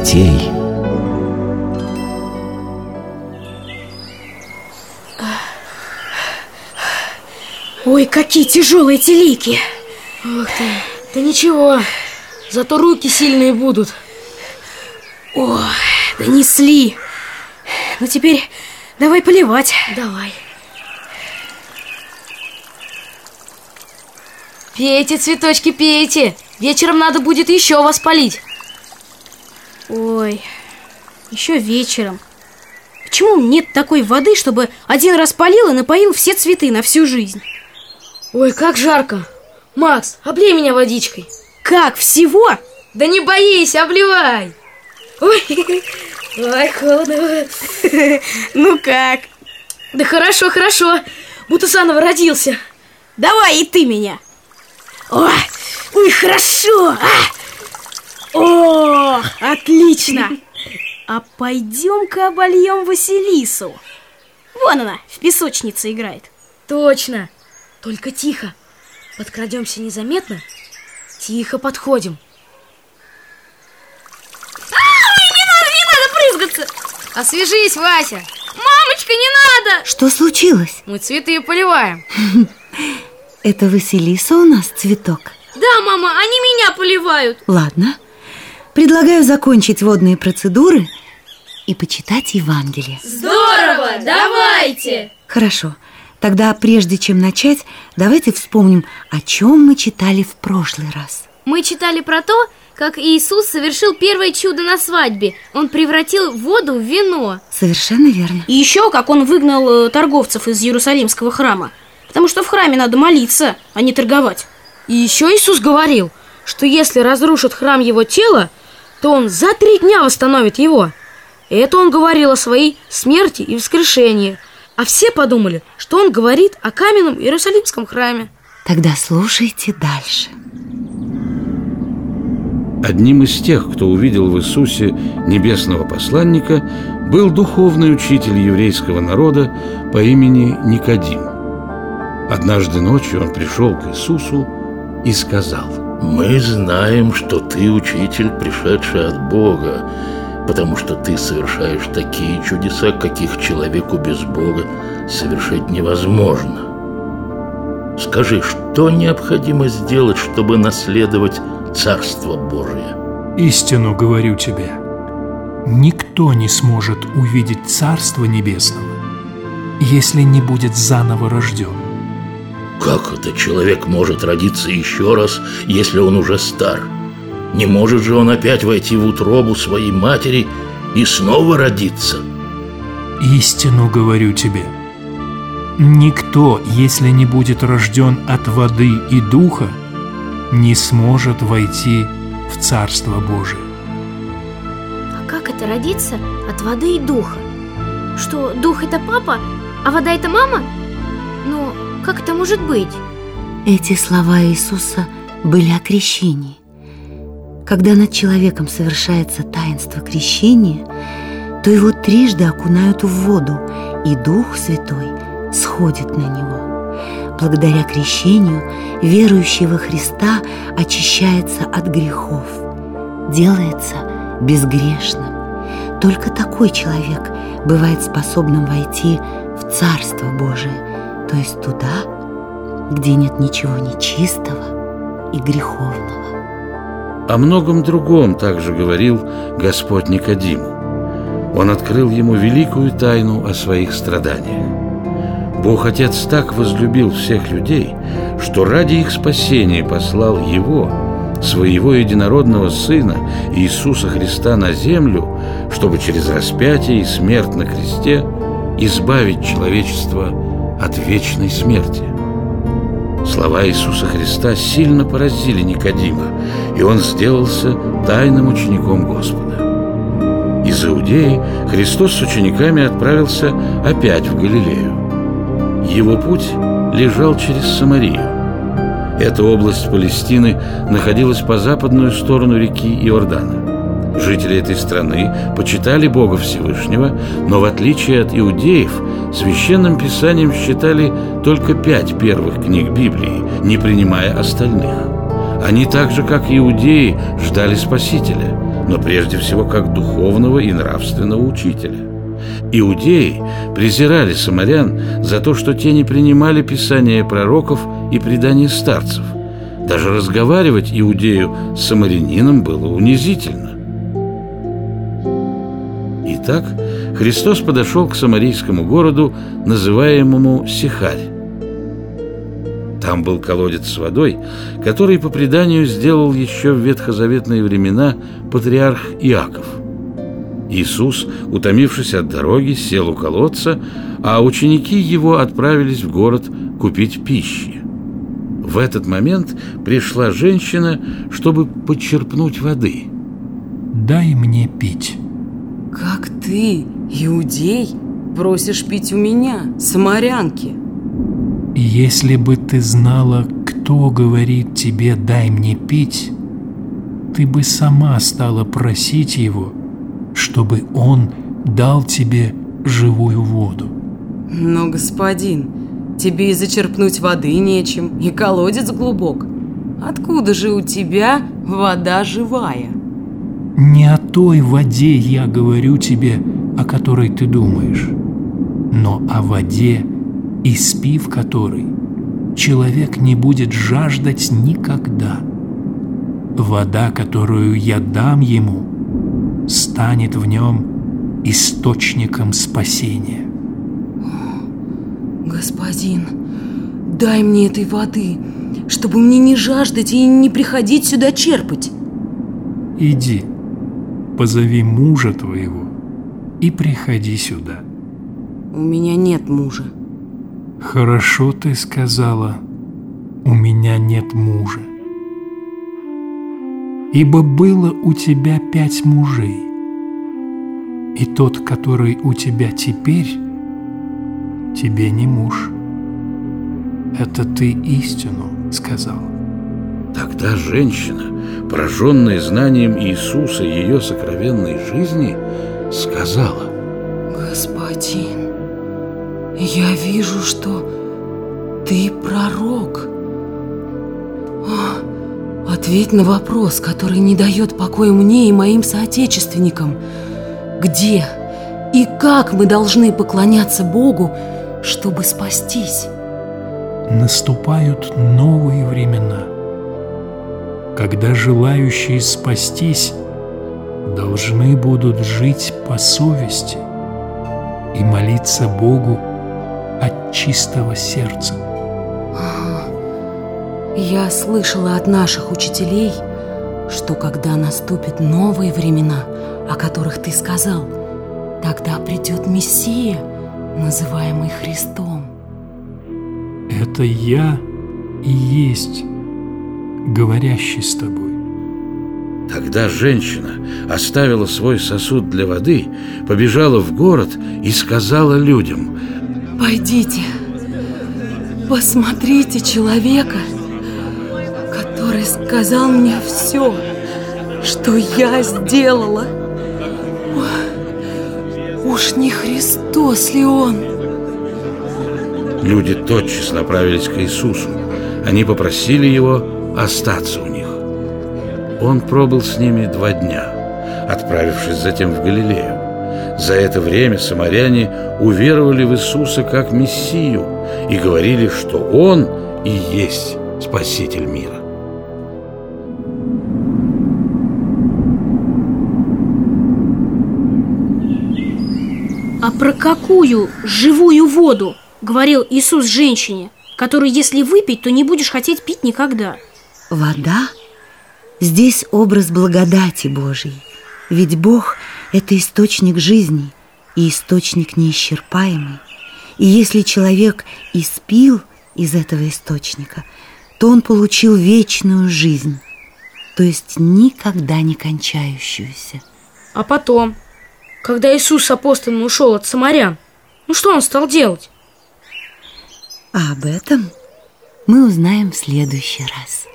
детей. Ой, какие тяжелые эти лики! Ох ты, да ничего, зато руки сильные будут. Ой, донесли. Ну теперь давай поливать. Давай. Пейте, цветочки, пейте. Вечером надо будет еще вас полить. Ой, еще вечером. Почему нет такой воды, чтобы один раз полил и напоил все цветы на всю жизнь? Ой, как жарко. Макс, облей меня водичкой. Как, всего? Да не боись, обливай. Ой, ой, холодно. Ну как? Да хорошо, хорошо. Будто заново родился. Давай и ты меня. Ой, ой, хорошо. А! О, отлично. А пойдем-ка обольем Василису. Вон она, в песочнице играет. Точно. Только тихо. Подкрадемся незаметно. Тихо подходим. Ай, не надо, не надо прызгаться. Освежись, Вася. Мамочка, не надо. Что случилось? Мы цветы поливаем. Это Василиса у нас цветок? Да, мама, они меня поливают. Ладно. Предлагаю закончить водные процедуры и почитать Евангелие. Здорово, давайте. Хорошо. Тогда, прежде чем начать, давайте вспомним, о чем мы читали в прошлый раз. Мы читали про то, как Иисус совершил первое чудо на свадьбе. Он превратил воду в вино. Совершенно верно. И еще, как он выгнал э, торговцев из Иерусалимского храма. Потому что в храме надо молиться, а не торговать. И еще Иисус говорил, что если разрушат храм его тела, то он за три дня восстановит его. И это он говорил о своей смерти и воскрешении. А все подумали, что он говорит о каменном Иерусалимском храме. Тогда слушайте дальше. Одним из тех, кто увидел в Иисусе небесного посланника, был духовный учитель еврейского народа по имени Никодим. Однажды ночью он пришел к Иисусу и сказал «Мы знаем, что ты учитель, пришедший от Бога, потому что ты совершаешь такие чудеса, каких человеку без Бога совершить невозможно. Скажи, что необходимо сделать, чтобы наследовать Царство Божие? Истину говорю тебе, никто не сможет увидеть Царство Небесного, если не будет заново рожден. Как это человек может родиться еще раз, если он уже стар? Не может же он опять войти в утробу своей матери и снова родиться? Истину говорю тебе, никто, если не будет рожден от воды и духа, не сможет войти в Царство Божие. А как это родиться от воды и духа? Что, дух это папа, а вода это мама? Как это может быть? Эти слова Иисуса были о крещении. Когда над человеком совершается таинство крещения, то его трижды окунают в воду, и Дух Святой сходит на него. Благодаря крещению верующий во Христа очищается от грехов, делается безгрешным. Только такой человек бывает способным войти в Царство Божие, то есть туда, где нет ничего нечистого и греховного. О многом другом также говорил Господь Никодиму. Он открыл ему великую тайну о своих страданиях. Бог Отец так возлюбил всех людей, что ради их спасения послал Его, своего единородного Сына Иисуса Христа на землю, чтобы через распятие и смерть на кресте избавить человечество от вечной смерти. Слова Иисуса Христа сильно поразили Никодима, и он сделался тайным учеником Господа. Из Иудеи Христос с учениками отправился опять в Галилею. Его путь лежал через Самарию. Эта область Палестины находилась по западную сторону реки Иордана. Жители этой страны почитали Бога Всевышнего, но в отличие от иудеев, священным писанием считали только пять первых книг Библии, не принимая остальных. Они так же, как иудеи, ждали Спасителя, но прежде всего как духовного и нравственного учителя. Иудеи презирали самарян за то, что те не принимали писания пророков и предания старцев. Даже разговаривать иудею с самарянином было унизительно. Итак, Христос подошел к самарийскому городу, называемому Сихарь. Там был колодец с водой, который, по преданию, сделал еще в ветхозаветные времена патриарх Иаков. Иисус, утомившись от дороги, сел у колодца, а ученики его отправились в город купить пищи. В этот момент пришла женщина, чтобы подчерпнуть воды. «Дай мне пить». Как ты, иудей, просишь пить у меня, самарянки? Если бы ты знала, кто говорит тебе «дай мне пить», ты бы сама стала просить его, чтобы он дал тебе живую воду. Но, господин, тебе и зачерпнуть воды нечем, и колодец глубок. Откуда же у тебя вода живая? Не о той воде я говорю тебе, о которой ты думаешь, но о воде, испив которой, человек не будет жаждать никогда. Вода, которую я дам ему, станет в нем источником спасения. Господин, дай мне этой воды, чтобы мне не жаждать и не приходить сюда черпать. Иди, позови мужа твоего и приходи сюда. У меня нет мужа. Хорошо ты сказала, у меня нет мужа. Ибо было у тебя пять мужей, и тот, который у тебя теперь, тебе не муж. Это ты истину сказал. Тогда женщина, пораженная знанием Иисуса и ее сокровенной жизни, сказала, Господин, я вижу, что ты пророк. О, ответь на вопрос, который не дает покоя мне и моим соотечественникам. Где и как мы должны поклоняться Богу, чтобы спастись? Наступают новые времена, когда желающие спастись должны будут жить по совести и молиться Богу от чистого сердца. Я слышала от наших учителей, что когда наступят новые времена, о которых ты сказал, тогда придет Мессия, называемый Христом. Это я и есть говорящий с тобой. Тогда женщина оставила свой сосуд для воды, побежала в город и сказала людям, Пойдите, посмотрите человека, который сказал мне все, что я сделала. Уж не Христос ли он? Люди тотчас направились к Иисусу. Они попросили его остаться у. Он пробыл с ними два дня, отправившись затем в Галилею. За это время самаряне уверовали в Иисуса как Мессию и говорили, что Он и есть Спаситель мира. А про какую живую воду говорил Иисус женщине, которую, если выпить, то не будешь хотеть пить никогда? Вода здесь образ благодати Божией, ведь Бог – это источник жизни и источник неисчерпаемый. И если человек испил из этого источника, то он получил вечную жизнь, то есть никогда не кончающуюся. А потом, когда Иисус с апостолами ушел от самарян, ну что он стал делать? А об этом мы узнаем в следующий раз.